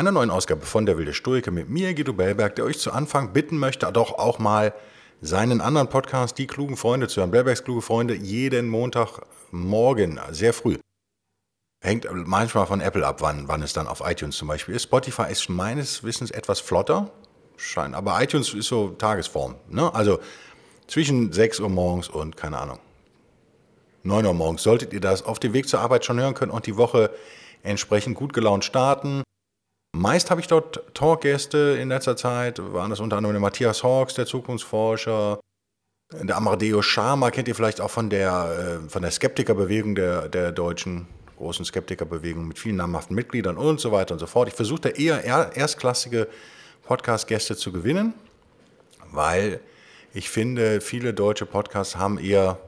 einer neuen Ausgabe von Der Wilde Stoiker mit mir, Guido Bellberg, der euch zu Anfang bitten möchte, doch auch mal seinen anderen Podcast, Die klugen Freunde, zu hören. Bellbergs kluge Freunde, jeden Montagmorgen, sehr früh. Hängt manchmal von Apple ab, wann, wann es dann auf iTunes zum Beispiel ist. Spotify ist meines Wissens etwas flotter, scheint, aber iTunes ist so Tagesform. Ne? Also zwischen 6 Uhr morgens und, keine Ahnung, 9 Uhr morgens solltet ihr das auf dem Weg zur Arbeit schon hören können und die Woche entsprechend gut gelaunt starten. Meist habe ich dort Talkgäste in letzter Zeit, waren das unter anderem der Matthias Hawks, der Zukunftsforscher, der Amadeo Sharma kennt ihr vielleicht auch von der, äh, von der Skeptikerbewegung der, der deutschen großen Skeptikerbewegung mit vielen namhaften Mitgliedern und so weiter und so fort. Ich versuche da eher erstklassige Podcast-Gäste zu gewinnen, weil ich finde, viele deutsche Podcasts haben eher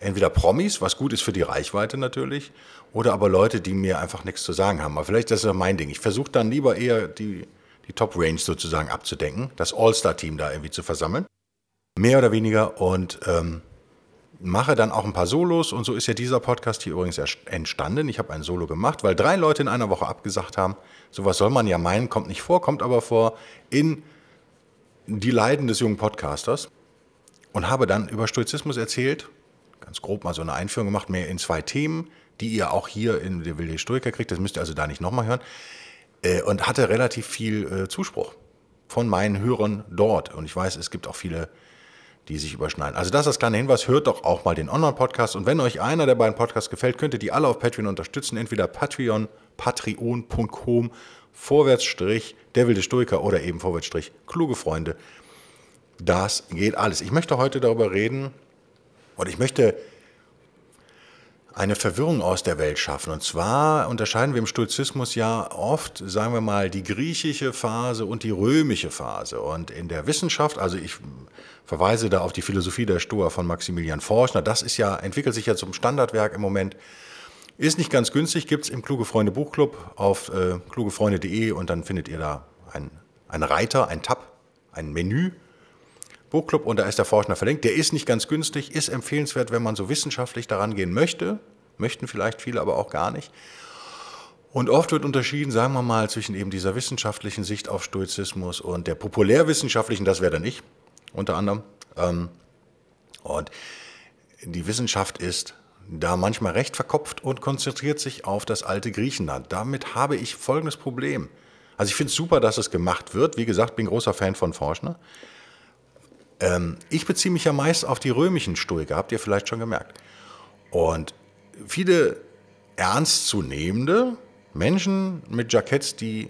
entweder Promis, was gut ist für die Reichweite natürlich, oder aber Leute, die mir einfach nichts zu sagen haben. Aber vielleicht ist das mein Ding. Ich versuche dann lieber eher die, die Top-Range sozusagen abzudenken, das All-Star-Team da irgendwie zu versammeln. Mehr oder weniger und ähm, mache dann auch ein paar Solos und so ist ja dieser Podcast hier übrigens entstanden. Ich habe ein Solo gemacht, weil drei Leute in einer Woche abgesagt haben. Sowas soll man ja meinen, kommt nicht vor, kommt aber vor in die Leiden des jungen Podcasters und habe dann über Stoizismus erzählt ganz grob mal so eine Einführung gemacht, mehr in zwei Themen, die ihr auch hier in der Wilde Historiker kriegt. Das müsst ihr also da nicht nochmal hören. Äh, und hatte relativ viel äh, Zuspruch von meinen Hörern dort. Und ich weiß, es gibt auch viele, die sich überschneiden. Also das ist das kleine Hinweis. Hört doch auch mal den Online-Podcast. Und wenn euch einer der beiden Podcasts gefällt, könnt ihr die alle auf Patreon unterstützen. Entweder Patreon, patreon.com, Vorwärtsstrich, der wilde Stoiker oder eben Vorwärtsstrich, kluge Freunde. Das geht alles. Ich möchte heute darüber reden, und ich möchte eine Verwirrung aus der Welt schaffen. Und zwar unterscheiden wir im Stoizismus ja oft, sagen wir mal, die griechische Phase und die römische Phase. Und in der Wissenschaft, also ich verweise da auf die Philosophie der Stoa von Maximilian Forschner, das ist ja, entwickelt sich ja zum Standardwerk im Moment. Ist nicht ganz günstig, gibt es im Kluge Freunde Buchclub auf äh, klugefreunde.de und dann findet ihr da einen, einen Reiter, ein Tab, ein Menü Buchclub und da ist der Forschner verlinkt. Der ist nicht ganz günstig, ist empfehlenswert, wenn man so wissenschaftlich daran gehen möchte. Möchten vielleicht viele, aber auch gar nicht. Und oft wird unterschieden, sagen wir mal, zwischen eben dieser wissenschaftlichen Sicht auf Stoizismus und der populärwissenschaftlichen, das wäre dann ich, unter anderem. Ähm, und die Wissenschaft ist da manchmal recht verkopft und konzentriert sich auf das alte Griechenland. Damit habe ich folgendes Problem. Also ich finde es super, dass es gemacht wird. Wie gesagt, bin großer Fan von Forschner. Ähm, ich beziehe mich ja meist auf die römischen Stoiker, habt ihr vielleicht schon gemerkt. Und viele ernstzunehmende Menschen mit Jacketts, die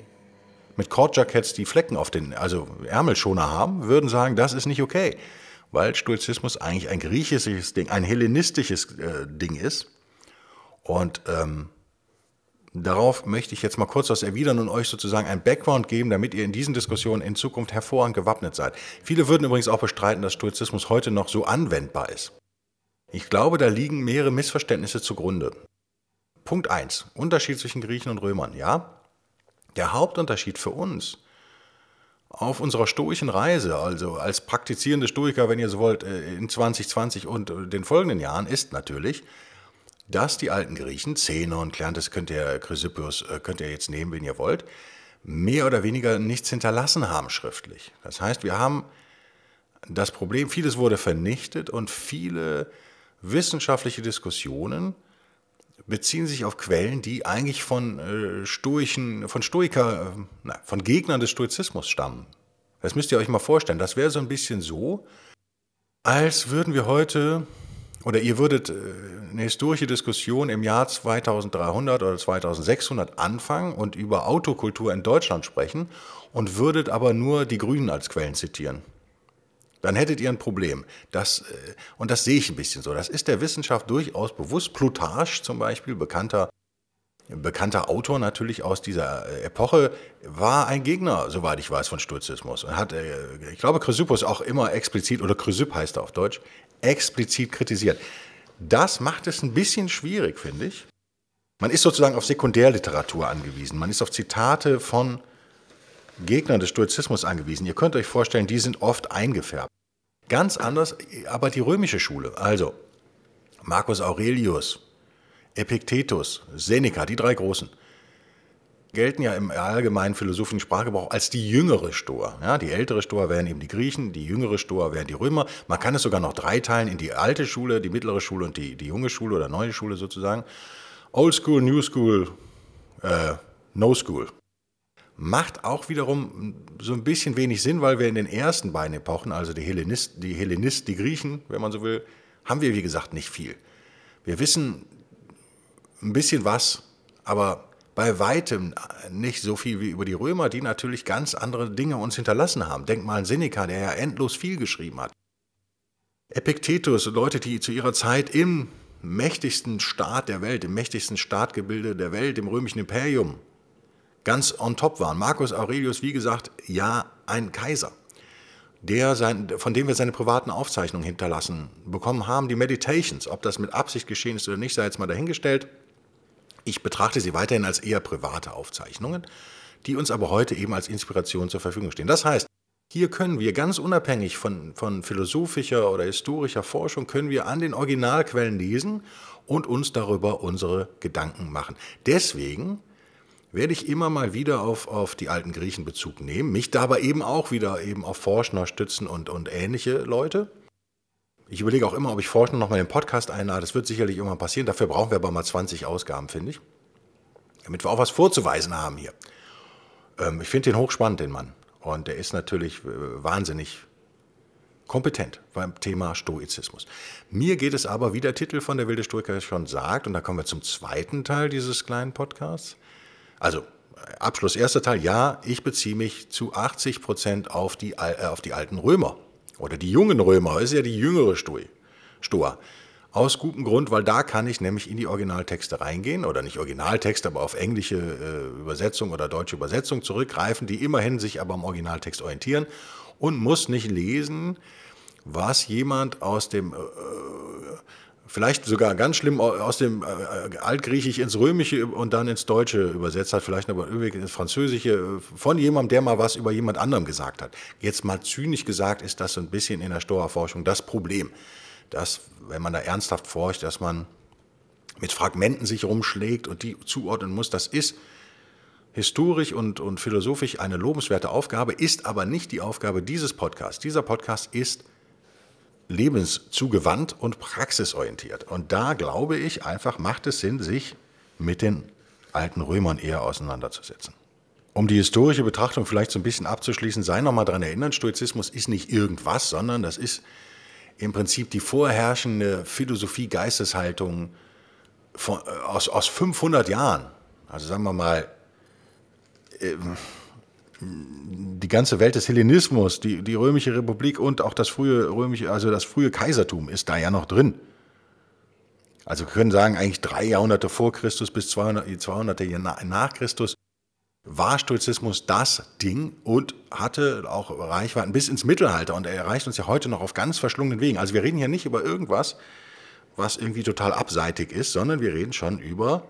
mit Kordjacketts, die Flecken auf den, also Ärmelschoner haben, würden sagen, das ist nicht okay, weil Stoizismus eigentlich ein griechisches Ding, ein hellenistisches äh, Ding ist. Und ähm, Darauf möchte ich jetzt mal kurz was erwidern und euch sozusagen ein Background geben, damit ihr in diesen Diskussionen in Zukunft hervorragend gewappnet seid. Viele würden übrigens auch bestreiten, dass Stoizismus heute noch so anwendbar ist. Ich glaube, da liegen mehrere Missverständnisse zugrunde. Punkt 1. Unterschied zwischen Griechen und Römern. Ja, der Hauptunterschied für uns auf unserer stoischen Reise, also als praktizierende Stoiker, wenn ihr so wollt, äh, in 2020 und den folgenden Jahren, ist natürlich, dass die alten Griechen, Zenon, Kleantes könnt ihr, Chrysippus äh, könnt ihr jetzt nehmen, wenn ihr wollt, mehr oder weniger nichts hinterlassen haben schriftlich. Das heißt, wir haben das Problem, vieles wurde vernichtet und viele wissenschaftliche Diskussionen beziehen sich auf Quellen, die eigentlich von äh, Stoischen, von Stoiker, äh, von Gegnern des Stoizismus stammen. Das müsst ihr euch mal vorstellen. Das wäre so ein bisschen so, als würden wir heute oder ihr würdet äh, eine historische Diskussion im Jahr 2300 oder 2600 anfangen und über Autokultur in Deutschland sprechen und würdet aber nur die Grünen als Quellen zitieren. Dann hättet ihr ein Problem. Das, äh, und das sehe ich ein bisschen so. Das ist der Wissenschaft durchaus bewusst. Plutarch zum Beispiel, bekannter bekannter Autor natürlich aus dieser äh, Epoche, war ein Gegner, soweit ich weiß, von Stoizismus. Und hat, äh, ich glaube, Chrysippus auch immer explizit, oder Chrysipp heißt er auf Deutsch, explizit kritisiert. Das macht es ein bisschen schwierig, finde ich. Man ist sozusagen auf Sekundärliteratur angewiesen. Man ist auf Zitate von Gegnern des Stoizismus angewiesen. Ihr könnt euch vorstellen, die sind oft eingefärbt. Ganz anders aber die römische Schule. Also Marcus Aurelius, Epiktetus, Seneca, die drei Großen, gelten ja im allgemeinen philosophischen Sprachgebrauch als die jüngere Stoa. Ja, die ältere Stoa wären eben die Griechen, die jüngere Stoa wären die Römer. Man kann es sogar noch dreiteilen in die alte Schule, die mittlere Schule und die, die junge Schule oder neue Schule sozusagen. Old School, New School, äh, No School. Macht auch wiederum so ein bisschen wenig Sinn, weil wir in den ersten beiden Epochen, also die Hellenist, die Hellenist, die Griechen, wenn man so will, haben wir wie gesagt nicht viel. Wir wissen ein bisschen was, aber bei weitem nicht so viel wie über die Römer, die natürlich ganz andere Dinge uns hinterlassen haben. Denk mal an Seneca, der ja endlos viel geschrieben hat. Epiktetus, Leute, die zu ihrer Zeit im mächtigsten Staat der Welt, im mächtigsten Staatgebilde der Welt, im römischen Imperium, ganz on top waren. Marcus Aurelius, wie gesagt, ja, ein Kaiser, der sein, von dem wir seine privaten Aufzeichnungen hinterlassen bekommen haben. Die Meditations, ob das mit Absicht geschehen ist oder nicht, sei jetzt mal dahingestellt. Ich betrachte sie weiterhin als eher private Aufzeichnungen, die uns aber heute eben als Inspiration zur Verfügung stehen. Das heißt, hier können wir ganz unabhängig von, von philosophischer oder historischer Forschung, können wir an den Originalquellen lesen und uns darüber unsere Gedanken machen. Deswegen werde ich immer mal wieder auf, auf die alten Griechen Bezug nehmen, mich dabei eben auch wieder eben auf Forschner stützen und, und ähnliche Leute. Ich überlege auch immer, ob ich Forschner noch mal in den Podcast einlade. Das wird sicherlich irgendwann passieren. Dafür brauchen wir aber mal 20 Ausgaben, finde ich. Damit wir auch was vorzuweisen haben hier. Ähm, ich finde den hochspannend, den Mann. Und der ist natürlich äh, wahnsinnig kompetent beim Thema Stoizismus. Mir geht es aber, wie der Titel von der Wilde Stoiker schon sagt, und da kommen wir zum zweiten Teil dieses kleinen Podcasts. Also, Abschluss erster Teil, ja, ich beziehe mich zu 80 Prozent auf äh, auf die alten Römer. Oder die jungen Römer, ist ja die jüngere Stoa. Aus gutem Grund, weil da kann ich nämlich in die Originaltexte reingehen, oder nicht Originaltext, aber auf englische äh, Übersetzung oder deutsche Übersetzung zurückgreifen, die immerhin sich aber am Originaltext orientieren und muss nicht lesen, was jemand aus dem, äh, vielleicht sogar ganz schlimm aus dem äh, Altgriechisch ins Römische und dann ins Deutsche übersetzt hat, vielleicht aber irgendwie ins Französische, von jemandem, der mal was über jemand anderem gesagt hat. Jetzt mal zynisch gesagt, ist das so ein bisschen in der Stoa-Forschung das Problem dass, wenn man da ernsthaft forscht, dass man mit Fragmenten sich rumschlägt und die zuordnen muss. Das ist historisch und, und philosophisch eine lobenswerte Aufgabe, ist aber nicht die Aufgabe dieses Podcasts. Dieser Podcast ist lebenszugewandt und praxisorientiert. Und da glaube ich einfach, macht es Sinn, sich mit den alten Römern eher auseinanderzusetzen. Um die historische Betrachtung vielleicht so ein bisschen abzuschließen, sei nochmal daran erinnern, Stoizismus ist nicht irgendwas, sondern das ist im Prinzip die vorherrschende Philosophie, Geisteshaltung von, äh, aus, aus 500 Jahren. Also sagen wir mal, ähm, die ganze Welt des Hellenismus, die, die römische Republik und auch das frühe römische, also das frühe Kaisertum ist da ja noch drin. Also wir können sagen, eigentlich drei Jahrhunderte vor Christus bis 200, 200 Jahre nach Christus war Stoizismus das Ding und hatte auch Reichweiten bis ins Mittelalter und er erreicht uns ja heute noch auf ganz verschlungenen Wegen. Also wir reden hier nicht über irgendwas, was irgendwie total abseitig ist, sondern wir reden schon über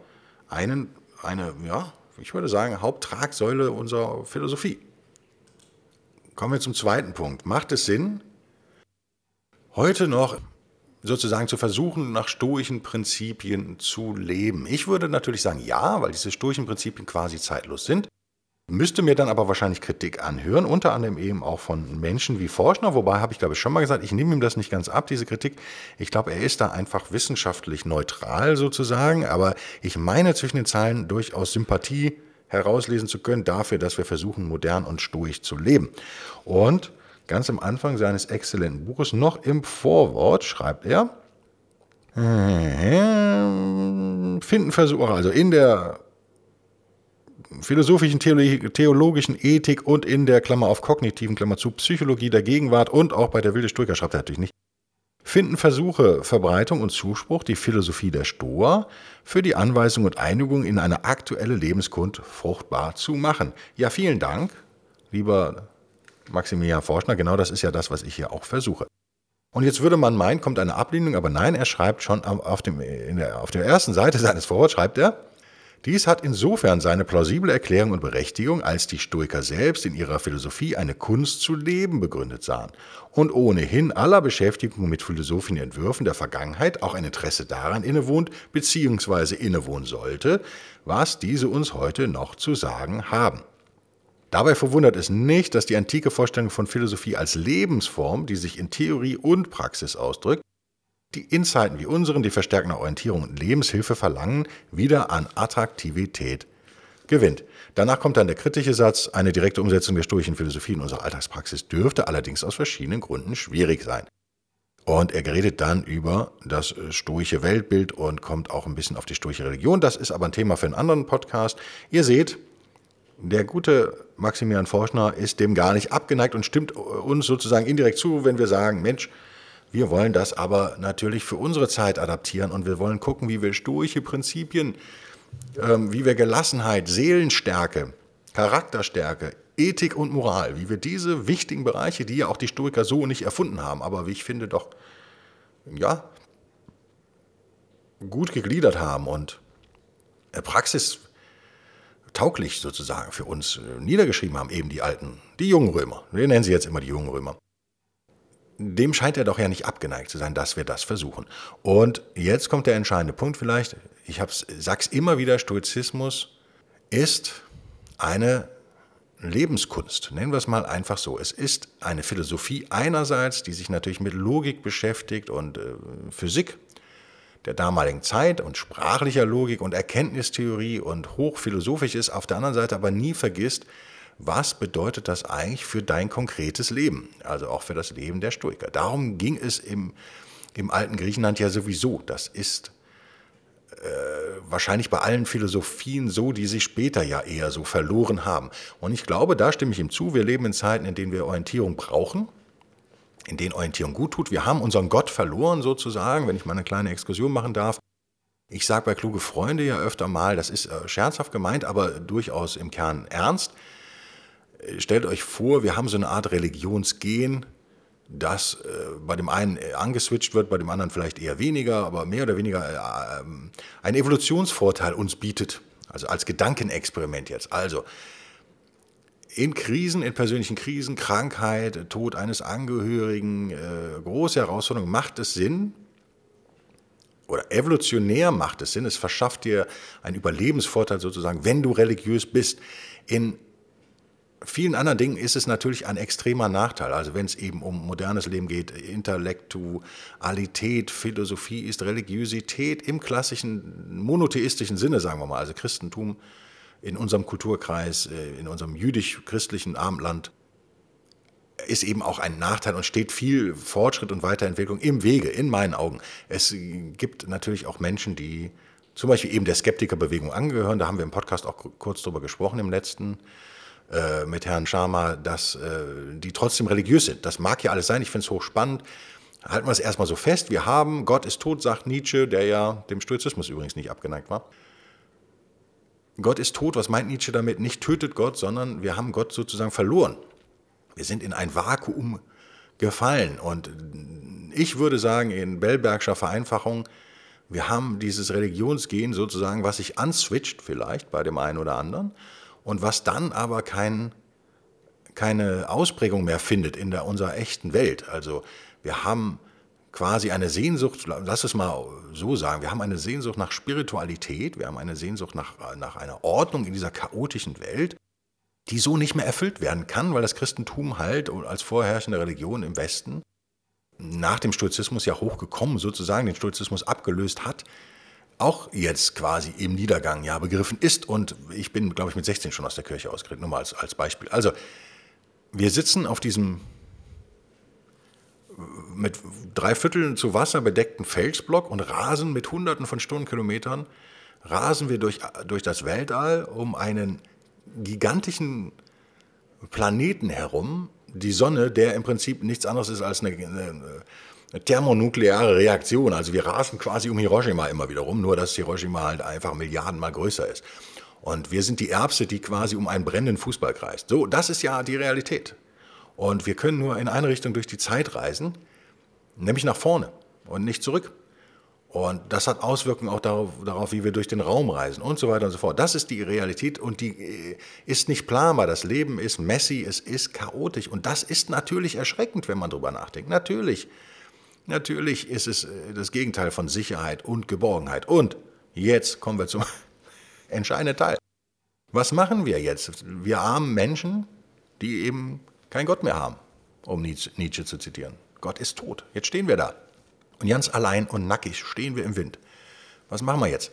einen, eine, ja, ich würde sagen, Haupttragsäule unserer Philosophie. Kommen wir zum zweiten Punkt. Macht es Sinn, heute noch sozusagen zu versuchen, nach stoischen Prinzipien zu leben. Ich würde natürlich sagen, ja, weil diese stoischen Prinzipien quasi zeitlos sind. Müsste mir dann aber wahrscheinlich Kritik anhören, unter anderem eben auch von Menschen wie Forschner, wobei habe ich glaube ich schon mal gesagt, ich nehme ihm das nicht ganz ab, diese Kritik. Ich glaube, er ist da einfach wissenschaftlich neutral sozusagen, aber ich meine zwischen den Zeilen durchaus Sympathie herauslesen zu können dafür, dass wir versuchen, modern und stoisch zu leben. Und ganz am Anfang seines exzellenten Buches, noch im Vorwort, schreibt er, finden Versuche, also in der philosophischen, theologischen Ethik und in der Klammer auf kognitiven Klammer zu Psychologie der Gegenwart und auch bei der wilde Stoiker schreibt er natürlich nicht, finden Versuche, Verbreitung und Zuspruch die Philosophie der Stoa für die Anweisung und Einigung in eine aktuelle Lebenskund fruchtbar zu machen. Ja, vielen Dank, lieber Maximilian Forschner. Genau das ist ja das, was ich hier auch versuche. Und jetzt würde man meinen, kommt eine Ablehnung, aber nein, er schreibt schon auf, dem, der, auf der ersten Seite seines Vorworts, schreibt er, dies hat insofern seine plausible Erklärung und Berechtigung, als die Stoiker selbst in ihrer Philosophie eine Kunst zu leben begründet sahen und ohnehin aller Beschäftigung mit philosophischen Entwürfen der Vergangenheit auch ein Interesse daran innewohnt bzw. innewohnen sollte, was diese uns heute noch zu sagen haben. Dabei verwundert es nicht, dass die antike Vorstellung von Philosophie als Lebensform, die sich in Theorie und Praxis ausdrückt, die in Zeiten wie unseren, die verstärkende Orientierung und Lebenshilfe verlangen, wieder an Attraktivität gewinnt. Danach kommt dann der kritische Satz, eine direkte Umsetzung der stoischen Philosophie in unserer Alltagspraxis dürfte allerdings aus verschiedenen Gründen schwierig sein. Und er geredet dann über das stoische Weltbild und kommt auch ein bisschen auf die stoische Religion. Das ist aber ein Thema für einen anderen Podcast. Ihr seht, der gute Maximilian Forschner ist dem gar nicht abgeneigt und stimmt uns sozusagen indirekt zu, wenn wir sagen, Mensch, wir wollen das aber natürlich für unsere Zeit adaptieren und wir wollen gucken, wie wir stoische Prinzipien, ähm, wie wir Gelassenheit, Seelenstärke, Charakterstärke, Ethik und Moral, wie wir diese wichtigen Bereiche, die ja auch die Stoiker so nicht erfunden haben, aber wie ich finde doch, ja, gut gegliedert haben und praxistauglich sozusagen für uns äh, niedergeschrieben haben, eben die alten, die jungen Römer. Wir nennen sie jetzt immer die jungen Römer dem scheint er doch ja nicht abgeneigt zu sein, dass wir das versuchen. Und jetzt kommt der entscheidende Punkt vielleicht. Ich sage es immer wieder, Stoizismus ist eine Lebenskunst, nennen wir es mal einfach so. Es ist eine Philosophie einerseits, die sich natürlich mit Logik beschäftigt und äh, Physik der damaligen Zeit und sprachlicher Logik und Erkenntnistheorie und hochphilosophisch ist, auf der anderen Seite aber nie vergisst, was bedeutet das eigentlich für dein konkretes Leben, also auch für das Leben der Stoiker. Darum ging es im, im alten Griechenland ja sowieso. Das ist äh, wahrscheinlich bei allen Philosophien so, die sich später ja eher so verloren haben. Und ich glaube, da stimme ich ihm zu, wir leben in Zeiten, in denen wir Orientierung brauchen, in denen Orientierung gut tut. Wir haben unseren Gott verloren sozusagen, wenn ich mal eine kleine Exkursion machen darf. Ich sage bei kluge Freunde ja öfter mal, das ist äh, scherzhaft gemeint, aber durchaus im Kern ernst stellt euch vor, wir haben so eine Art Religionsgen, das äh, bei dem einen äh, angeswitcht wird, bei dem anderen vielleicht eher weniger, aber mehr oder weniger äh, ähm, einen Evolutionsvorteil uns bietet. Also als Gedankenexperiment jetzt. Also in Krisen, in persönlichen Krisen, Krankheit, Tod eines Angehörigen, äh, große Herausforderungen, macht es Sinn, oder evolutionär macht es Sinn, es verschafft dir einen Überlebensvorteil sozusagen, wenn du religiös bist, in vielen anderen Dingen ist es natürlich ein extremer Nachteil. Also wenn es eben um modernes Leben geht, Intellektualität, Philosophie ist Religiosität im klassischen monotheistischen Sinne, sagen wir mal, also Christentum in unserem Kulturkreis, äh, in unserem jüdisch-christlichen Abendland, ist eben auch ein Nachteil und steht viel Fortschritt und Weiterentwicklung im Wege, in meinen Augen. Es gibt natürlich auch Menschen, die zum Beispiel eben der Skeptikerbewegung angehören. Da haben wir im Podcast auch kurz drüber gesprochen im letzten äh, mit Herrn Sharma, dass äh, die trotzdem religiös sind. Das mag ja alles sein, ich finde es hochspannend. Halten wir es erstmal so fest. Wir haben, Gott ist tot, sagt Nietzsche, der ja dem Stoizismus übrigens nicht abgeneigt war. Gott ist tot, was meint Nietzsche damit? Nicht tötet Gott, sondern wir haben Gott sozusagen verloren. Wir sind in ein Vakuum gefallen. Und ich würde sagen, in Bellbergscher Vereinfachung, wir haben dieses Religionsgehen sozusagen, was sich answitcht vielleicht bei dem einen oder anderen und was dann aber kein, keine Ausprägung mehr findet in der, unserer echten Welt. Also wir haben quasi eine Sehnsucht, lass es mal so sagen, wir haben eine Sehnsucht nach Spiritualität, wir haben eine Sehnsucht nach, nach einer Ordnung in dieser chaotischen Welt, die so nicht mehr erfüllt werden kann, weil das Christentum halt als vorherrschende Religion im Westen nach dem Stoizismus ja hochgekommen, sozusagen den Stoizismus abgelöst hat, auch jetzt quasi im Niedergang ja begriffen ist. Und ich bin, glaube ich, mit 16 schon aus der Kirche ausgetreten, nur mal als, als Beispiel. Also, wir sitzen auf diesem mit drei Vierteln zu Wasser bedeckten Felsblock und rasen mit Hunderten von Stundenkilometern, rasen wir durch, durch das Weltall um einen gigantischen Planeten herum, die Sonne, der im Prinzip nichts anderes ist als eine, eine eine thermonukleare Reaktion. Also wir rasen quasi um Hiroshima immer wieder rum, nur dass Hiroshima halt einfach Milliardenmal größer ist. Und wir sind die Erbse, die quasi um einen brennenden Fußball kreist. So, das ist ja die Realität. Und wir können nur in eine Richtung durch die Zeit reisen, nämlich nach vorne und nicht zurück. Und das hat Auswirkungen auch darauf, darauf, wie wir durch den Raum reisen und so weiter und so fort. Das ist die Realität und die äh, ist nicht planbar. Das Leben ist messy, es ist chaotisch und das ist natürlich erschreckend, wenn man drüber nachdenkt. Natürlich, natürlich ist es äh, das Gegenteil von Sicherheit und Geborgenheit. Und jetzt kommen wir zum entscheidenden Teil. Was machen wir jetzt? Wir armen Menschen, die eben keinen Gott mehr haben, um Nietzsche zu zitieren. Gott ist tot. Jetzt stehen wir da. Und ganz allein und nackig stehen wir im Wind. Was machen wir jetzt?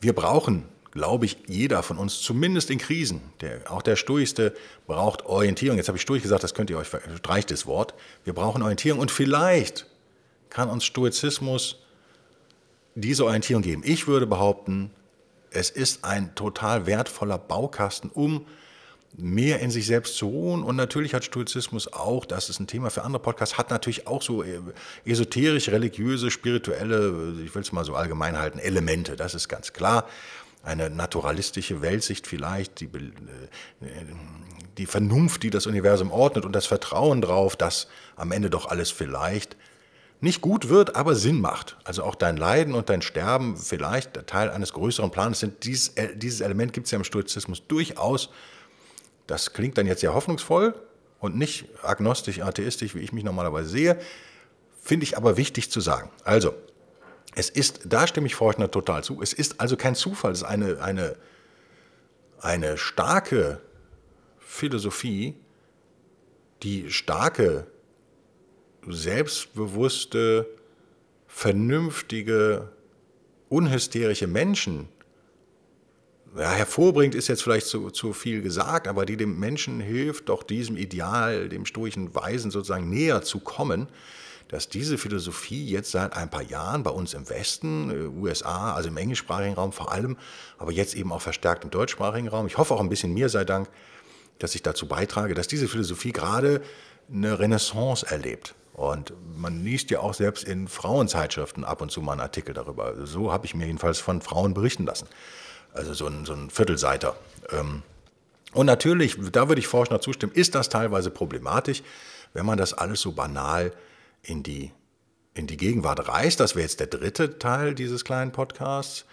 Wir brauchen, glaube ich, jeder von uns, zumindest in Krisen, der, auch der Stoichste braucht Orientierung. Jetzt habe ich Stoich gesagt, das könnt ihr euch, streicht das Wort. Wir brauchen Orientierung und vielleicht kann uns Stoizismus diese Orientierung geben. Ich würde behaupten, es ist ein total wertvoller Baukasten, um mehr in sich selbst zu ruhen. Und natürlich hat Stoizismus auch, das ist ein Thema für andere Podcasts, hat natürlich auch so äh, esoterisch, religiöse, spirituelle, ich will es mal so allgemein halten, Elemente. Das ist ganz klar. Eine naturalistische Weltsicht vielleicht, die, äh, die Vernunft, die das Universum ordnet und das Vertrauen darauf, dass am Ende doch alles vielleicht nicht gut wird, aber Sinn macht. Also auch dein Leiden und dein Sterben vielleicht Teil eines größeren Planes sind. Dieses, äh, dieses Element gibt es ja im Stoizismus durchaus das klingt dann jetzt sehr hoffnungsvoll und nicht agnostisch, atheistisch, wie ich mich normalerweise sehe, finde ich aber wichtig zu sagen. Also, es ist, da stimme ich Forschner total zu, es ist also kein Zufall, es ist eine, eine, eine starke Philosophie, die starke, selbstbewusste, vernünftige, unhysterische Menschen ja, hervorbringt, ist jetzt vielleicht zu, zu viel gesagt, aber die dem Menschen hilft, doch diesem Ideal, dem stoischen Weisen sozusagen näher zu kommen, dass diese Philosophie jetzt seit ein paar Jahren bei uns im Westen, äh, USA, also im englischsprachigen Raum vor allem, aber jetzt eben auch verstärkt im deutschsprachigen Raum, ich hoffe auch ein bisschen mir sei Dank, dass ich dazu beitrage, dass diese Philosophie gerade eine Renaissance erlebt. Und man liest ja auch selbst in Frauenzeitschriften ab und zu mal einen Artikel darüber. So habe ich mir jedenfalls von Frauen berichten lassen. Also so ein, so ein Viertelseiter. Ähm, und natürlich, da würde ich Forschner zustimmen, ist das teilweise problematisch, wenn man das alles so banal in die, in die Gegenwart reißt. Das wäre jetzt der dritte Teil dieses kleinen Podcasts.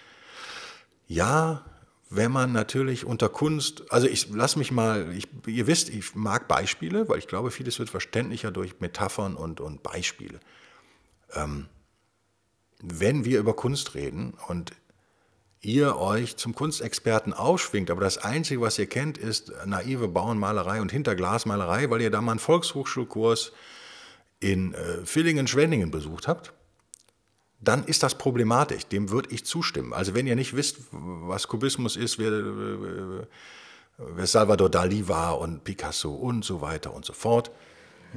Ja, wenn man natürlich unter Kunst, also ich lasse mich mal, ich, ihr wisst, ich mag Beispiele, weil ich glaube, vieles wird verständlicher durch Metaphern und, und Beispiele. Ähm, wenn wir über Kunst reden und ihr euch zum Kunstexperten aufschwingt, aber das Einzige, was ihr kennt, ist naive Bauernmalerei und Hinterglasmalerei, weil ihr da mal einen Volkshochschulkurs in äh, Villingen-Schwenningen besucht habt, dann ist das problematisch. Dem würde ich zustimmen. Also wenn ihr nicht wisst, was Kubismus ist, wer, wer Salvador Dali war und Picasso und so weiter und so fort,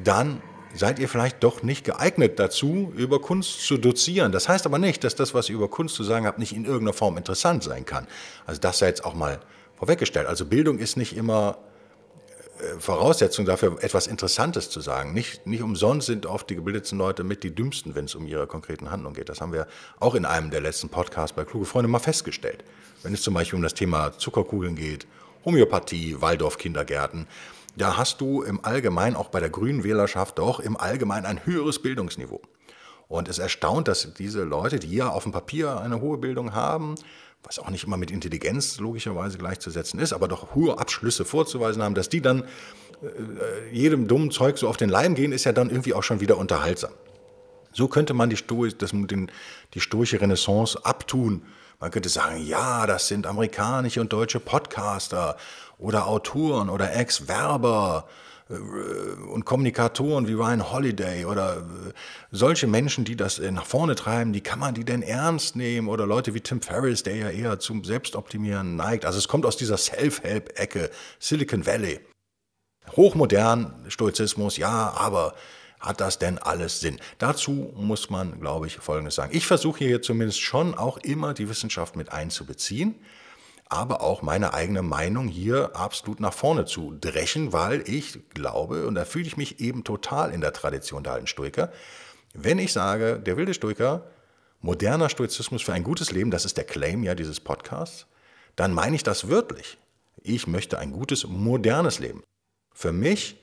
dann seid ihr vielleicht doch nicht geeignet dazu, über Kunst zu dozieren. Das heißt aber nicht, dass das, was ihr über Kunst zu sagen habt, nicht in irgendeiner Form interessant sein kann. Also das sei jetzt auch mal vorweggestellt. Also Bildung ist nicht immer Voraussetzung dafür, etwas Interessantes zu sagen. Nicht, nicht umsonst sind oft die gebildeten Leute mit die dümmsten, wenn es um ihre konkreten Handlungen geht. Das haben wir auch in einem der letzten Podcasts bei Kluge Freunde mal festgestellt. Wenn es zum Beispiel um das Thema Zuckerkugeln geht, Homöopathie, Waldorf-Kindergärten, da hast du im Allgemeinen, auch bei der grünen Wählerschaft, doch im Allgemeinen ein höheres Bildungsniveau. Und es erstaunt, dass diese Leute, die ja auf dem Papier eine hohe Bildung haben, was auch nicht immer mit Intelligenz logischerweise gleichzusetzen ist, aber doch hohe Abschlüsse vorzuweisen haben, dass die dann äh, jedem dummen Zeug so auf den Leim gehen, ist ja dann irgendwie auch schon wieder unterhaltsam. So könnte man die, Sto das, den, die stoische Renaissance abtun. Man könnte sagen, ja, das sind amerikanische und deutsche Podcaster oder Autoren oder Ex-Werber äh, und Kommunikatoren wie Ryan Holiday oder äh, solche Menschen, die das äh, nach vorne treiben, die kann man die denn ernst nehmen? Oder Leute wie Tim Ferriss, der ja eher zum Selbstoptimieren neigt. Also es kommt aus dieser Self-Help-Ecke, Silicon Valley. Hochmodern, Stoizismus, ja, aber hat das denn alles Sinn? Dazu muss man, glaube ich, Folgendes sagen. Ich versuche hier zumindest schon auch immer die Wissenschaft mit einzubeziehen aber auch meine eigene Meinung hier absolut nach vorne zu dreschen, weil ich glaube, und da fühle ich mich eben total in der Tradition der alten Stoiker, Wenn ich sage, der wilde Stoiker, moderner Stoizismus für ein gutes Leben, das ist der Claim ja dieses Podcasts, dann meine ich das wörtlich. Ich möchte ein gutes, modernes Leben. Für mich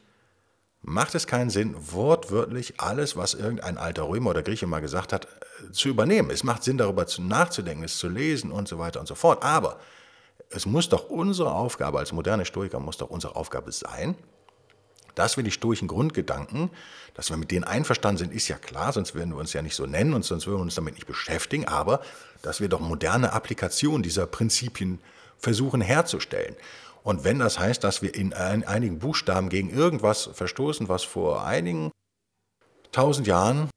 macht es keinen Sinn, wortwörtlich alles, was irgendein alter Römer oder Grieche mal gesagt hat, äh, zu übernehmen. Es macht Sinn, darüber nachzudenken, es zu lesen und so weiter und so fort. Aber es muss doch unsere Aufgabe als moderne Stoiker, muss doch unsere Aufgabe sein, dass wir die stoischen Grundgedanken, dass wir mit denen einverstanden sind, ist ja klar, sonst würden wir uns ja nicht so nennen und sonst würden wir uns damit nicht beschäftigen, aber dass wir doch moderne Applikationen dieser Prinzipien versuchen herzustellen. Und wenn das heißt, dass wir in einigen Buchstaben gegen irgendwas verstoßen, was vor einigen tausend Jahren,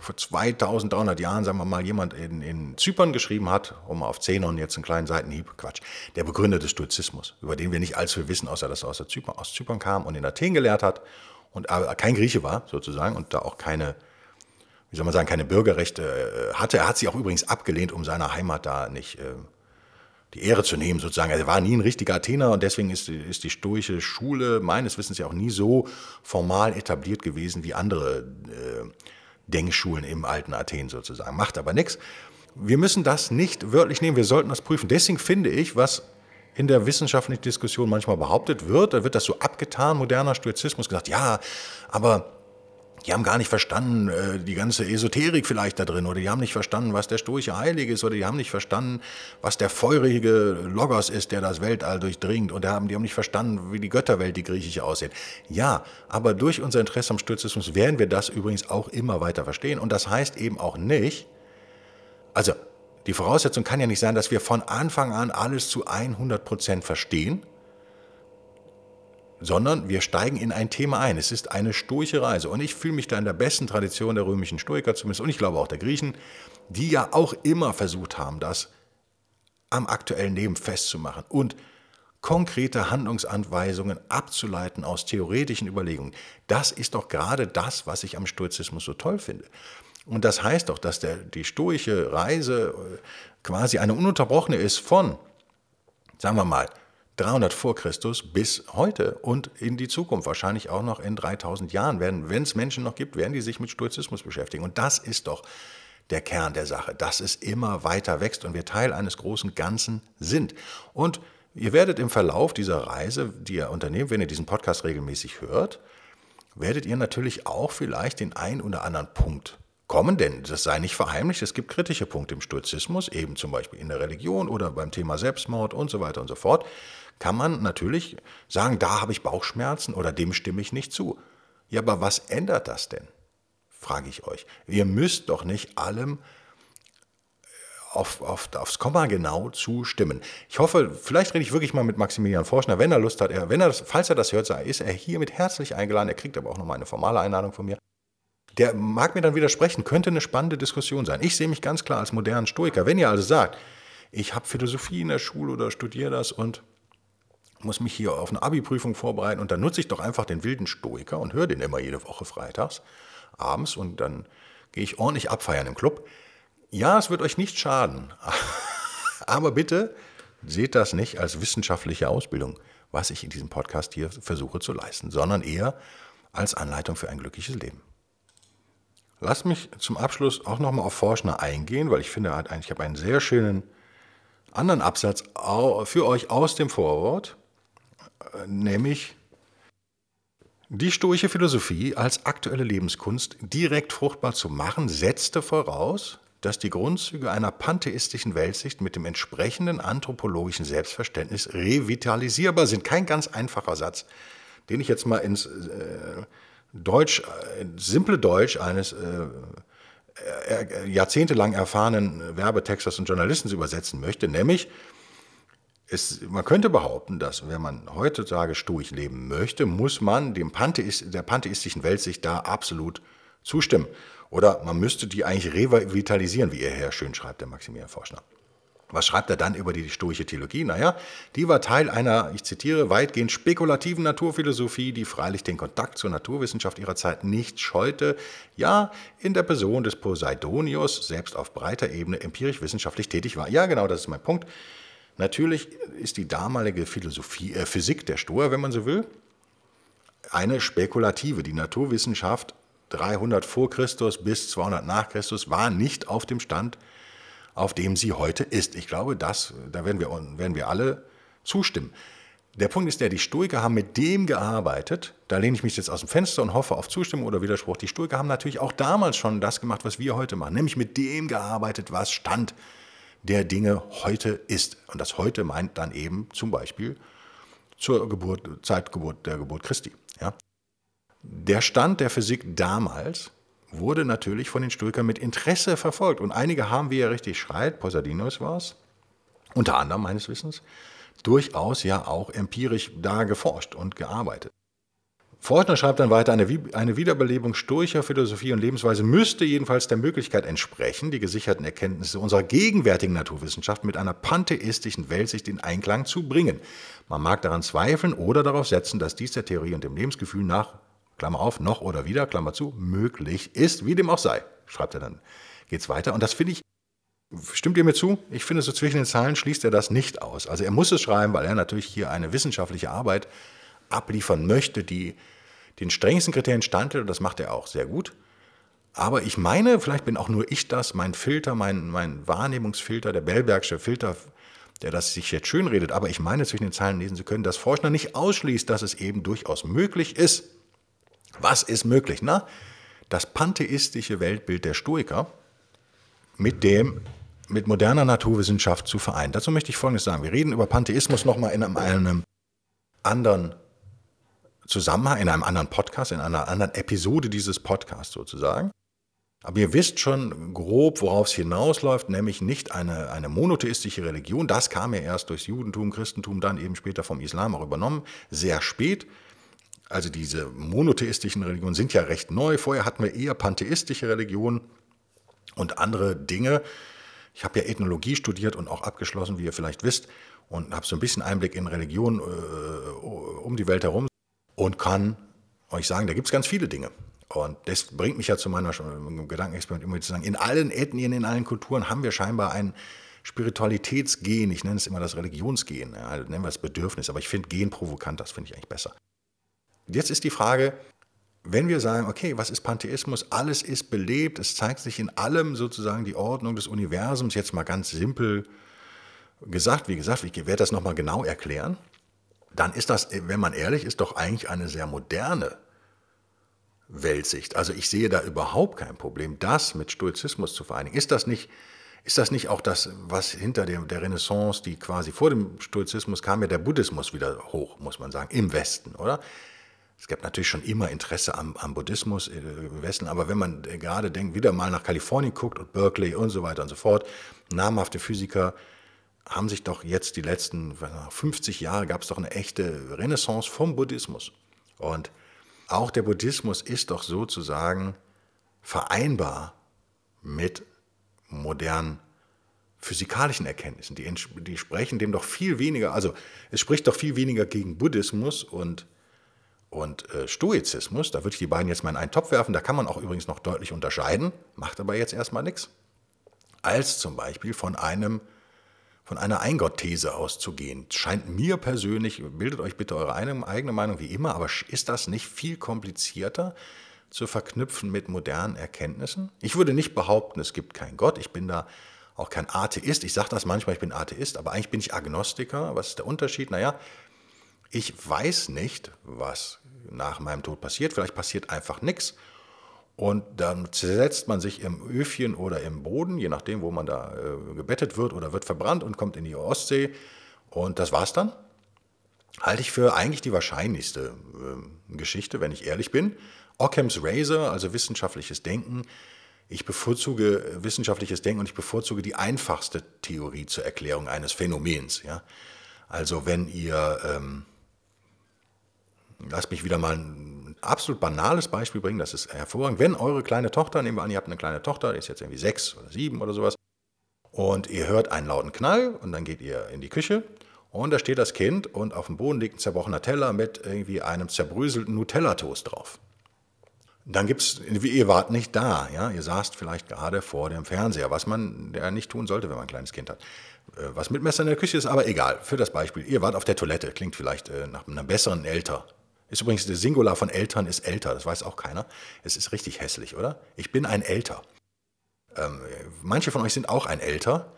vor 2300 Jahren, sagen wir mal, jemand in, in Zypern geschrieben hat, um auf Zenon jetzt einen kleinen Seitenhieb, Quatsch, der Begründer des Stoizismus, über den wir nicht allzu viel wissen, außer dass er aus, Zypern, aus Zypern kam und in Athen gelehrt hat und kein Grieche war, sozusagen, und da auch keine, wie soll man sagen, keine Bürgerrechte äh, hatte. Er hat sie auch übrigens abgelehnt, um seiner Heimat da nicht äh, die Ehre zu nehmen, sozusagen. Er war nie ein richtiger Athener und deswegen ist, ist die stoische Schule meines Wissens ja auch nie so formal etabliert gewesen wie andere äh, Denkschulen im alten Athen sozusagen. Macht aber nichts. Wir müssen das nicht wörtlich nehmen, wir sollten das prüfen. Deswegen finde ich, was in der wissenschaftlichen Diskussion manchmal behauptet wird, da wird das so abgetan, moderner Stoizismus, gesagt, ja, aber die haben gar nicht verstanden, äh, die ganze Esoterik vielleicht da drin, oder die haben nicht verstanden, was der stoische Heilig ist, oder die haben nicht verstanden, was der feurige Logos ist, der das Weltall durchdringt, und die haben, die haben nicht verstanden, wie die Götterwelt, die griechische aussieht. Ja, aber durch unser Interesse am Stoizismus werden wir das übrigens auch immer weiter verstehen, und das heißt eben auch nicht, also die Voraussetzung kann ja nicht sein, dass wir von Anfang an alles zu 100 Prozent verstehen, sondern wir steigen in ein Thema ein. Es ist eine stoische Reise. Und ich fühle mich da in der besten Tradition der römischen Stoiker zumindest, und ich glaube auch der Griechen, die ja auch immer versucht haben, das am aktuellen Leben festzumachen und konkrete Handlungsanweisungen abzuleiten aus theoretischen Überlegungen. Das ist doch gerade das, was ich am Stoizismus so toll finde. Und das heißt doch, dass der, die stoische Reise äh, quasi eine ununterbrochene ist von, sagen wir mal, 300 vor Christus bis heute und in die Zukunft. Wahrscheinlich auch noch in 3000 Jahren werden, wenn es Menschen noch gibt, werden die sich mit Stoizismus beschäftigen. Und das ist doch der Kern der Sache, dass es immer weiter wächst und wir Teil eines großen Ganzen sind. Und ihr werdet im Verlauf dieser Reise, die ihr unternehmt, wenn ihr diesen Podcast regelmäßig hört, werdet ihr natürlich auch vielleicht den ein oder anderen Punkt kommen, denn das sei nicht verheimlicht, es gibt kritische Punkte im Stoizismus, eben zum Beispiel in der Religion oder beim Thema Selbstmord und so weiter und so fort kann man natürlich sagen, da habe ich Bauchschmerzen oder dem stimme ich nicht zu. Ja, aber was ändert das denn? Frage ich euch. Ihr müsst doch nicht allem äh, auf, auf, aufs Komma genau zustimmen. Ich hoffe, vielleicht rede ich wirklich mal mit Maximilian Forschner, wenn er Lust hat. Er, wenn er das, falls er das hört, ist er hiermit herzlich eingeladen. Er kriegt aber auch nochmal eine formale Einladung von mir. Der mag mir dann widersprechen, könnte eine spannende Diskussion sein. Ich sehe mich ganz klar als modernen Stoiker. Wenn ihr also sagt, ich habe Philosophie in der Schule oder studiere das und muss mich hier auf eine Abi-Prüfung vorbereiten und dann nutze ich doch einfach den wilden Stoiker und höre den immer jede Woche freitags abends und dann gehe ich ordentlich abfeiern im Club. Ja, es wird euch nicht schaden, aber bitte seht das nicht als wissenschaftliche Ausbildung, was ich in diesem Podcast hier versuche zu leisten, sondern eher als Anleitung für ein glückliches Leben. Lasst mich zum Abschluss auch nochmal auf Forschner eingehen, weil ich finde, ich habe einen sehr schönen anderen Absatz für euch aus dem Vorwort nämlich die stoische Philosophie als aktuelle Lebenskunst direkt fruchtbar zu machen, setzte voraus, dass die Grundzüge einer pantheistischen Weltsicht mit dem entsprechenden anthropologischen Selbstverständnis revitalisierbar sind. Kein ganz einfacher Satz, den ich jetzt mal ins äh, Deutsch, äh, simple Deutsch eines äh, äh jahrzehntelang erfahrenen Werbetexters und Journalisten übersetzen möchte, nämlich es, man könnte behaupten, dass wenn man heutzutage stoisch leben möchte, muss man dem Pantheist, der pantheistischen Weltsicht da absolut zustimmen. Oder man müsste die eigentlich revitalisieren, wie ihr Herr schön schreibt, der Maximilian Forschner. Was schreibt er dann über die stoische Theologie? Naja, die war Teil einer, ich zitiere, weitgehend spekulativen Naturphilosophie, die freilich den Kontakt zur Naturwissenschaft ihrer Zeit nicht scheute, ja, in der Person des Poseidonius selbst auf breiter Ebene empirisch-wissenschaftlich tätig war. Ja, genau, das ist mein Punkt. Natürlich ist die damalige Philosophie, äh, Physik der Stoa, wenn man so will, eine spekulative. Die Naturwissenschaft 300 vor Christus bis 200 nach Christus war nicht auf dem Stand, auf dem sie heute ist. Ich glaube, das, da werden wir, werden wir alle zustimmen. Der Punkt ist der, die Stoiker haben mit dem gearbeitet, da lehne ich mich jetzt aus dem Fenster und hoffe auf Zustimmung oder Widerspruch. Die Stoiker haben natürlich auch damals schon das gemacht, was wir heute machen, nämlich mit dem gearbeitet, was Stand der Dinge heute ist. Und das heute meint dann eben zum Beispiel zur Geburt, Zeitgeburt der Geburt Christi. Ja? Der Stand der Physik damals wurde natürlich von den Stoikern mit Interesse verfolgt. Und einige haben, wie er richtig schreit, Posadinus war es, unter anderem meines Wissens, durchaus ja auch empirisch da geforscht und gearbeitet. Forschner schreibt dann weiter, eine, eine Wiederbelebung stoischer Philosophie und Lebensweise müsste jedenfalls der Möglichkeit entsprechen, die gesicherten Erkenntnisse unserer gegenwärtigen Naturwissenschaft mit einer pantheistischen Weltsicht in Einklang zu bringen. Man mag daran zweifeln oder darauf setzen, dass dies der Theorie und dem Lebensgefühl nach, Klammer auf, noch oder wieder, Klammer zu, möglich ist, wie dem auch sei, schreibt er dann. Geht's weiter. Und das finde ich Stimmt ihr mir zu? Ich finde, so zwischen den Zeilen schließt er das nicht aus. Also er muss es schreiben, weil er natürlich hier eine wissenschaftliche Arbeit abliefern möchte, die den strengsten Kriterien standhält und das macht er auch sehr gut. Aber ich meine, vielleicht bin auch nur ich das, mein Filter, mein, mein Wahrnehmungsfilter, der Bellbergsche Filter, der das sich jetzt schön redet, aber ich meine zwischen den Zeilen lesen zu können, dass Forschner nicht ausschließt, dass es eben durchaus möglich ist. Was ist möglich? Na, das pantheistische Weltbild der Stoiker mit dem mit moderner Naturwissenschaft zu vereinen. Dazu möchte ich Folgendes sagen. Wir reden über Pantheismus nochmal in einem, einem anderen Zusammenhang, in einem anderen Podcast, in einer anderen Episode dieses Podcasts sozusagen. Aber ihr wisst schon grob, worauf es hinausläuft, nämlich nicht eine, eine monotheistische Religion. Das kam ja erst durchs Judentum, Christentum, dann eben später vom Islam auch übernommen, sehr spät. Also diese monotheistischen Religionen sind ja recht neu. Vorher hatten wir eher pantheistische Religionen und andere Dinge. Ich habe ja Ethnologie studiert und auch abgeschlossen, wie ihr vielleicht wisst, und habe so ein bisschen Einblick in Religion äh, um die Welt herum und kann euch sagen, da gibt es ganz viele Dinge. Und das bringt mich ja zu meiner Gedankenexperiment immer zu sagen, in allen Ethnien, in allen Kulturen haben wir scheinbar ein Spiritualitätsgen, ich nenne es immer das Religionsgen, ja, nennen wir es Bedürfnis, aber ich finde Gen provokant, das finde ich eigentlich besser. Jetzt ist die Frage, wenn wir sagen, okay, was ist Pantheismus? Alles ist belebt, es zeigt sich in allem sozusagen die Ordnung des Universums, jetzt mal ganz simpel gesagt, wie gesagt, ich werde das nochmal genau erklären, dann ist das, wenn man ehrlich ist, doch eigentlich eine sehr moderne Weltsicht. Also ich sehe da überhaupt kein Problem, das mit Stoizismus zu vereinigen. Ist das nicht, ist das nicht auch das, was hinter dem, der Renaissance, die quasi vor dem Stoizismus kam, ja der Buddhismus wieder hoch, muss man sagen, im Westen, oder? Es gab natürlich schon immer Interesse am, am Buddhismus äh, im Westen, aber wenn man gerade denkt, wieder mal nach Kalifornien guckt und Berkeley und so weiter und so fort, namhafte Physiker haben sich doch jetzt die letzten 50 Jahre gab es doch eine echte Renaissance vom Buddhismus. Und auch der Buddhismus ist doch sozusagen vereinbar mit modernen physikalischen Erkenntnissen. Die, die sprechen dem doch viel weniger, also es spricht doch viel weniger gegen Buddhismus und und äh, Stoizismus, da würde ich die beiden jetzt mal in einen Topf werfen, da kann man auch übrigens noch deutlich unterscheiden, macht aber jetzt erstmal nichts, als zum Beispiel von einem von einer Eingott-These auszugehen. Scheint mir persönlich, bildet euch bitte eure eigene Meinung wie immer, aber ist das nicht viel komplizierter zu verknüpfen mit modernen Erkenntnissen? Ich würde nicht behaupten, es gibt keinen Gott. Ich bin da auch kein Atheist. Ich sage das manchmal, ich bin Atheist, aber eigentlich bin ich Agnostiker. Was ist der Unterschied? Naja, ich weiß nicht, was nach meinem Tod passiert. Vielleicht passiert einfach nichts. Und dann zersetzt man sich im Öfchen oder im Boden, je nachdem, wo man da äh, gebettet wird oder wird verbrannt und kommt in die Ostsee. Und das war's dann. Halte ich für eigentlich die wahrscheinlichste äh, Geschichte, wenn ich ehrlich bin. Occam's Razor, also wissenschaftliches Denken. Ich bevorzuge wissenschaftliches Denken und ich bevorzuge die einfachste Theorie zur Erklärung eines Phänomens. Ja? Also wenn ihr ähm, Lass mich wieder mal ein absolut banales Beispiel bringen, das ist hervorragend. Wenn eure kleine Tochter, nehmen wir an, ihr habt eine kleine Tochter, die ist jetzt irgendwie sechs oder sieben oder sowas, und ihr hört einen lauten Knall und dann geht ihr in die Küche und da steht das Kind und auf dem Boden liegt ein zerbrochener Teller mit irgendwie einem zerbröselten Nutella-Toast drauf. Dann gibt es, ihr wart nicht da, ja, ihr saßt vielleicht gerade vor dem Fernseher, was man ja nicht tun sollte, wenn man ein kleines Kind hat. Äh, was mit Messer in der Küche ist, aber egal, für das Beispiel. Ihr wart auf der Toilette, klingt vielleicht äh, nach einem besseren Älter, Ist übrigens der Singular von Eltern ist älter, das weiß auch keiner. Es ist richtig hässlich, oder? Ich bin ein Älter. Ähm, manche von euch sind auch ein Älter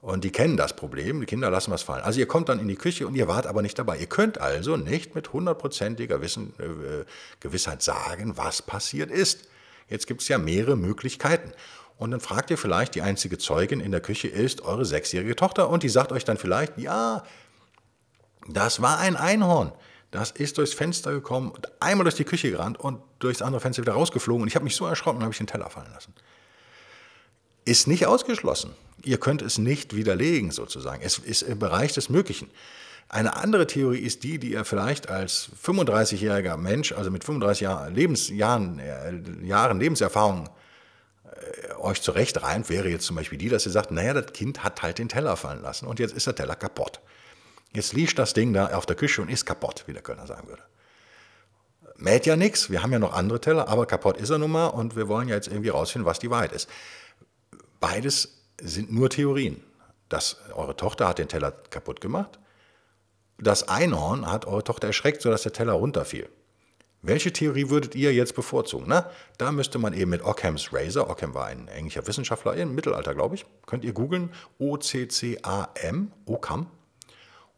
und die kennen das Problem. Die Kinder lassen was fallen. Also ihr kommt dann in die Küche und ihr wart aber nicht dabei. Ihr könnt also nicht mit hundertprozentiger äh, Gewissheit sagen, was passiert ist. Jetzt gibt es ja mehrere Möglichkeiten. Und dann fragt ihr vielleicht, die einzige Zeugin in der Küche ist eure sechsjährige Tochter und die sagt euch dann vielleicht, ja, das war ein Einhorn. Das ist durchs Fenster gekommen, einmal durch die Küche gerannt und durchs andere Fenster wieder rausgeflogen. Und ich habe mich so erschrocken, habe ich den Teller fallen lassen. Ist nicht ausgeschlossen. Ihr könnt es nicht widerlegen, sozusagen. Es ist im Bereich des Möglichen. Eine andere Theorie ist die, die ihr vielleicht als 35-jähriger Mensch, also mit 35 Jahren, Lebensjahren, äh, Jahren Lebenserfahrung äh, euch zurecht reimt, wäre jetzt zum Beispiel die, dass ihr sagt, naja, das Kind hat halt den Teller fallen lassen und jetzt ist der Teller kaputt. Jetzt liegt das Ding da auf der Küche und ist kaputt, wie der Kölner sagen würde. Mäht ja nichts, wir haben ja noch andere Teller, aber kaputt ist er nun mal und wir wollen ja jetzt irgendwie rausfinden, was die Wahrheit ist. Beides sind nur Theorien. Das, eure Tochter hat den Teller kaputt gemacht. Das Einhorn hat eure Tochter erschreckt, sodass der Teller runterfiel. Welche Theorie würdet ihr jetzt bevorzugen? Na, da müsste man eben mit Ockhams Razor, Ockham war ein englischer Wissenschaftler im Mittelalter, glaube ich, könnt ihr googeln, O-C-C-A-M, Occam.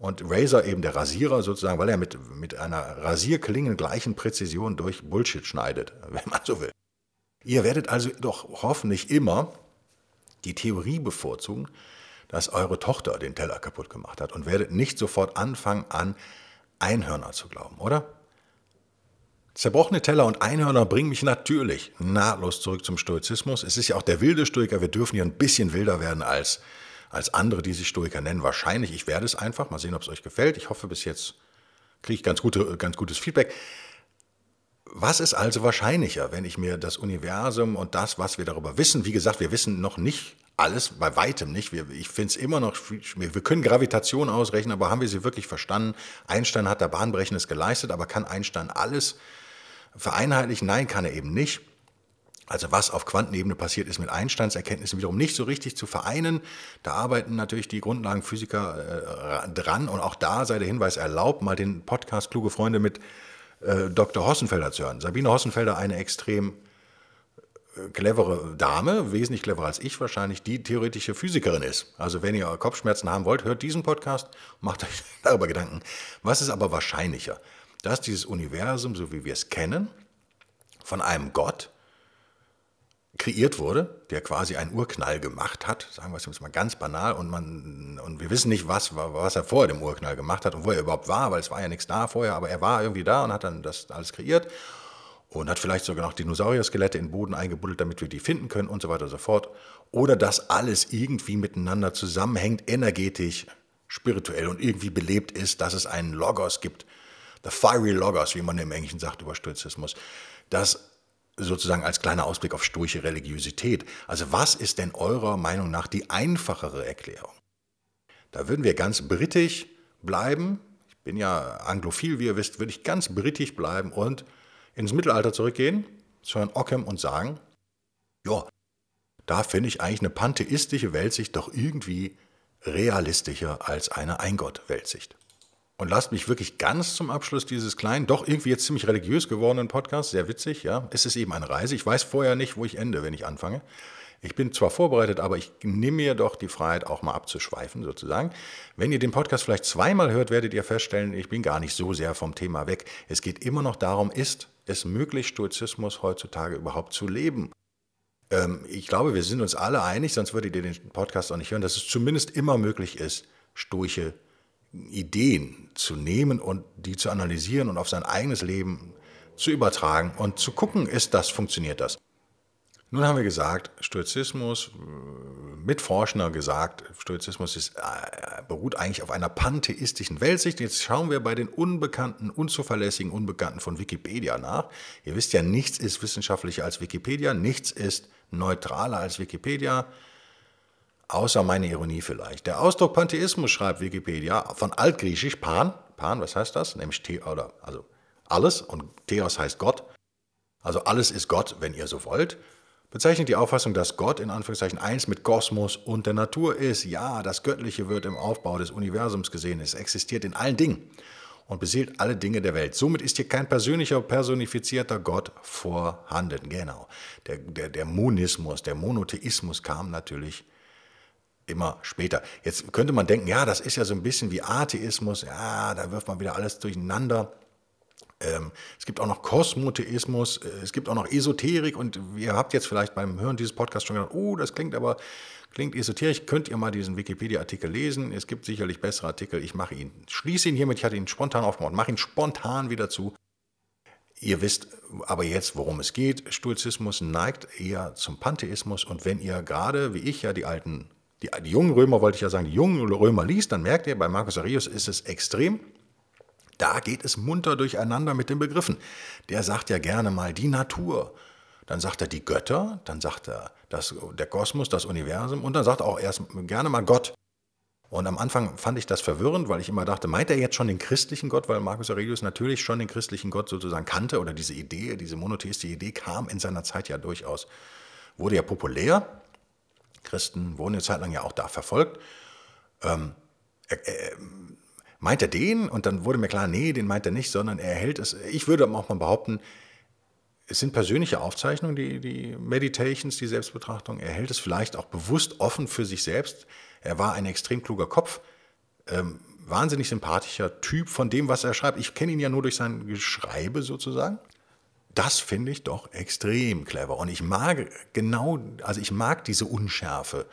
Und Razor eben der Rasierer sozusagen, weil er mit, mit einer Rasierklinge gleichen Präzision durch Bullshit schneidet, wenn man so will. Ihr werdet also doch hoffentlich immer die Theorie bevorzugen, dass eure Tochter den Teller kaputt gemacht hat und werdet nicht sofort anfangen an Einhörner zu glauben, oder? Zerbrochene Teller und Einhörner bringen mich natürlich nahtlos zurück zum Stoizismus. Es ist ja auch der wilde Stoiker. Wir dürfen hier ein bisschen wilder werden als, als andere, die sich Stoiker nennen. Wahrscheinlich. Ich werde es einfach. Mal sehen, ob es euch gefällt. Ich hoffe, bis jetzt kriege ich ganz, gute, ganz gutes Feedback. Was ist also wahrscheinlicher, wenn ich mir das Universum und das, was wir darüber wissen, wie gesagt, wir wissen noch nicht alles, bei weitem nicht. Wir, ich finde es immer noch, wir können Gravitation ausrechnen, aber haben wir sie wirklich verstanden? Einstein hat da Bahnbrechendes geleistet, aber kann Einstein alles vereinheitlichen? Nein, kann er eben nicht. Also was auf Quantenebene passiert ist mit Einsteins Erkenntnissen wiederum nicht so richtig zu vereinen. Da arbeiten natürlich die Grundlagenphysiker äh, dran und auch da sei der Hinweis erlaubt, mal den Podcast Kluge Freunde mit äh, Dr. Hossenfelder zu hören. Sabine Hossenfelder, eine extrem äh, clevere Dame, wesentlich cleverer als ich wahrscheinlich, die theoretische Physikerin ist. Also wenn ihr Kopfschmerzen haben wollt, hört diesen Podcast, macht euch darüber Gedanken. Was ist aber wahrscheinlicher? dass dieses Universum, so wie wir es kennen, von einem Gott kreiert wurde, der quasi einen Urknall gemacht hat, sagen wir es jetzt mal ganz banal, und, man, und wir wissen nicht, was, was er vor dem Urknall gemacht hat und wo er überhaupt war, weil es war ja nichts da vorher, aber er war irgendwie da und hat dann das alles kreiert und hat vielleicht sogar noch Dinosaurier-Skelette in den Boden eingebuddelt, damit wir die finden können und so weiter und so fort. Oder dass alles irgendwie miteinander zusammenhängt, energetisch, spirituell und irgendwie belebt ist, dass es einen Logos gibt, the fiery Logos, wie man im Englischen sagt über Stoizismus, das sozusagen als kleiner Ausblick auf stoische Religiosität. Also was ist denn eurer Meinung nach die einfachere Erklärung? Da würden wir ganz britisch bleiben. Ich bin ja anglophil, wie ihr wisst, würde ich ganz britisch bleiben und ins Mittelalter zurückgehen, zu Herrn Ockham und sagen, ja, da finde ich eigentlich eine pantheistische Weltsicht doch irgendwie realistischer als eine Eingott-Weltsicht. Und lasst mich wirklich ganz zum Abschluss dieses kleinen, doch irgendwie jetzt ziemlich religiös gewordenen Podcasts, sehr witzig, ja, es ist eben eine Reise. Ich weiß vorher nicht, wo ich ende, wenn ich anfange. Ich bin zwar vorbereitet, aber ich nehme mir doch die Freiheit, auch mal abzuschweifen, sozusagen. Wenn ihr den Podcast vielleicht zweimal hört, werdet ihr feststellen, ich bin gar nicht so sehr vom Thema weg. Es geht immer noch darum, ist es möglich, Stoizismus heutzutage überhaupt zu leben? Ähm, ich glaube, wir sind uns alle einig, sonst würdet ihr den Podcast auch nicht hören, dass es zumindest immer möglich ist, stoische Ideen zu nehmen und die zu analysieren und auf sein eigenes Leben zu übertragen und zu gucken, ist das, funktioniert das. Nun haben wir gesagt, Stoizismus, äh, mit Forschner gesagt, Stoizismus ist, äh, beruht eigentlich auf einer pantheistischen Weltsicht. Jetzt schauen wir bei den unbekannten, unzuverlässigen Unbekannten von Wikipedia nach. Ihr wisst ja, nichts ist wissenschaftlicher als Wikipedia, nichts ist neutraler als Wikipedia. Außer meine Ironie vielleicht. Der Ausdruck Pantheismus, schreibt Wikipedia, von altgriechisch Pan, Pan, was heißt das? Nämlich The oder, also alles und Theos heißt Gott. Also alles ist Gott, wenn ihr so wollt. Bezeichnet die Auffassung, dass Gott in Anführungszeichen eins mit Kosmos und der Natur ist. Ja, das Göttliche wird im Aufbau des Universums gesehen. Es existiert in allen Dingen. und beseelt alle Dinge der Welt. Somit ist hier kein persönlicher, personifizierter Gott vorhanden. Genau. Der, der, der Monismus, der Monotheismus kam natürlich immer später. Jetzt könnte man denken, ja, das ist ja so ein bisschen wie Atheismus, ja, da wirft man wieder alles durcheinander. Ähm, es gibt auch noch Kosmotheismus, äh, es gibt auch noch Esoterik und ihr habt jetzt vielleicht beim Hören dieses Podcasts schon gedacht, oh, das klingt aber klingt esoterisch. Könnt ihr mal diesen Wikipedia-Artikel lesen? Es gibt sicherlich bessere Artikel. Ich mache ihn, schließe ihn hiermit. Ich hatte ihn spontan aufgemacht, mache ihn spontan wieder zu. Ihr wisst aber jetzt, worum es geht. Stoizismus neigt eher zum Pantheismus und wenn ihr gerade, wie ich ja, die alten die, die jungen Römer, wollte ich ja sagen, die jungen Römer liest, dann merkt ihr, bei Marcus Aurelius ist es extrem. Da geht es munter durcheinander mit den Begriffen. Der sagt ja gerne mal die Natur. Dann sagt er die Götter, dann sagt er das, der Kosmos, das Universum und dann sagt er auch erst gerne mal Gott. Und am Anfang fand ich das verwirrend, weil ich immer dachte, meint er jetzt schon den christlichen Gott, weil Marcus Aurelius natürlich schon den christlichen Gott sozusagen kannte oder diese Idee, diese monotheistische Idee kam in seiner Zeit ja durchaus, wurde ja populär. Christen wurden eine Zeit lang ja auch da verfolgt. Ähm, er, er, meint er den? Und dann wurde mir klar, nee, den meint er nicht, sondern er hält es, ich würde auch mal behaupten, es sind persönliche Aufzeichnungen, die, die Meditations, die Selbstbetrachtung. Er hält es vielleicht auch bewusst offen für sich selbst. Er war ein extrem kluger Kopf, ähm, wahnsinnig sympathischer Typ von dem, was er schreibt. Ich kenne ihn ja nur durch sein Geschreibe sozusagen. Das finde ich doch extrem clever. Und ich mag genau, also ich mag diese Unschärfe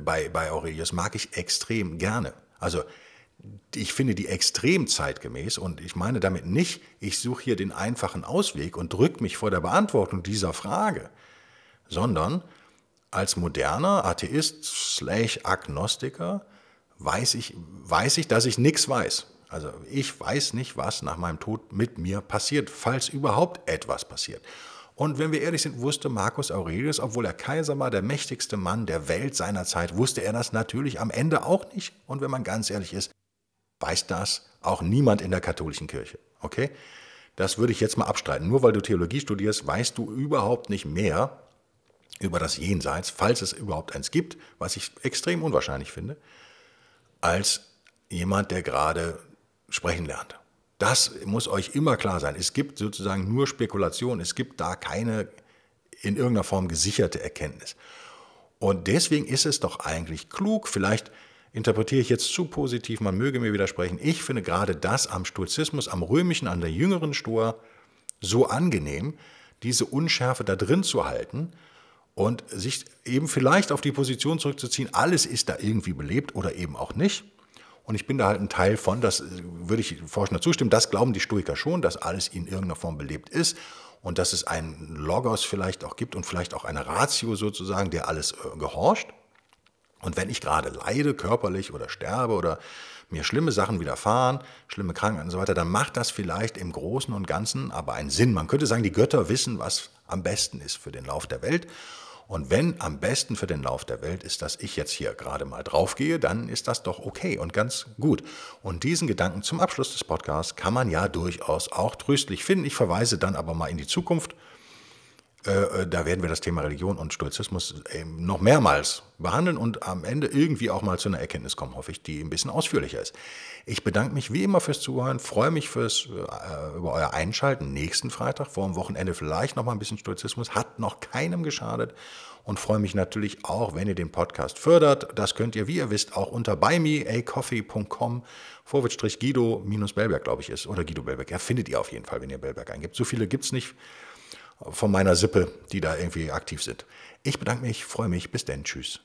bei, bei Aurelius, mag ich extrem gerne. Also ich finde die extrem zeitgemäß und ich meine damit nicht, ich suche hier den einfachen Ausweg und drücke mich vor der Beantwortung dieser Frage, sondern als moderner Atheist slash Agnostiker weiß ich, weiß ich, dass ich nichts weiß. Also ich weiß nicht, was nach meinem Tod mit mir passiert, falls überhaupt etwas passiert. Und wenn wir ehrlich sind, wusste Marcus Aurelius, obwohl er Kaiser war, der mächtigste Mann der Welt seiner Zeit, wusste er das natürlich am Ende auch nicht. Und wenn man ganz ehrlich ist, weiß das auch niemand in der katholischen Kirche. Okay? Das würde ich jetzt mal abstreiten. Nur weil du Theologie studierst, weißt du überhaupt nicht mehr über das Jenseits, falls es überhaupt eins gibt, was ich extrem unwahrscheinlich finde, als jemand, der gerade sprechen lernt. Das muss euch immer klar sein. Es gibt sozusagen nur Spekulation, es gibt da keine in irgendeiner Form gesicherte Erkenntnis. Und deswegen ist es doch eigentlich klug, vielleicht interpretiere ich jetzt zu positiv, man möge mir widersprechen. Ich finde gerade das am Stoizismus, am römischen, an der jüngeren Stoa so angenehm, diese Unschärfe da drin zu halten und sich eben vielleicht auf die Position zurückzuziehen, alles ist da irgendwie belebt oder eben auch nicht. Und ich bin da halt ein Teil von, das äh, würde ich Forschender zustimmen, das glauben die Stoiker schon, dass alles in irgendeiner Form belebt ist und dass es einen Logos vielleicht auch gibt und vielleicht auch eine Ratio sozusagen, der alles äh, gehorcht. Und wenn ich gerade leide, körperlich oder sterbe oder mir schlimme Sachen widerfahren, schlimme Krankheiten und so weiter, dann macht das vielleicht im Großen und Ganzen aber einen Sinn. Man könnte sagen, die Götter wissen, was am besten ist für den Lauf der Welt. Und wenn am besten für den Lauf der Welt ist, dass ich jetzt hier gerade mal draufgehe, dann ist das doch okay und ganz gut. Und diesen Gedanken zum Abschluss des Podcasts kann man ja durchaus auch tröstlich finden. Ich verweise dann aber mal in die Zukunft. Äh, äh, da werden wir das Thema Religion und Stoizismus noch mehrmals behandeln und am Ende irgendwie auch mal zu einer Erkenntnis kommen, hoffe ich, die ein bisschen ausführlicher ist. Ich bedanke mich wie immer fürs Zuhören, freue mich fürs, äh, über euer Einschalten nächsten Freitag, vor dem Wochenende vielleicht noch mal ein bisschen Stoizismus, hat noch keinem geschadet und freue mich natürlich auch, wenn ihr den Podcast fördert. Das könnt ihr, wie ihr wisst, auch unter buymeacoffee.com vorwärtsstrich Guido-Bellberg, glaube ich, ist, oder Guido Bellberg. Ja, findet ihr auf jeden Fall, wenn ihr Bellberg eingibt. So viele gibt es nicht von meiner Sippe, die da irgendwie aktiv sind. Ich bedanke mich, freue mich. Bis denn. Tschüss.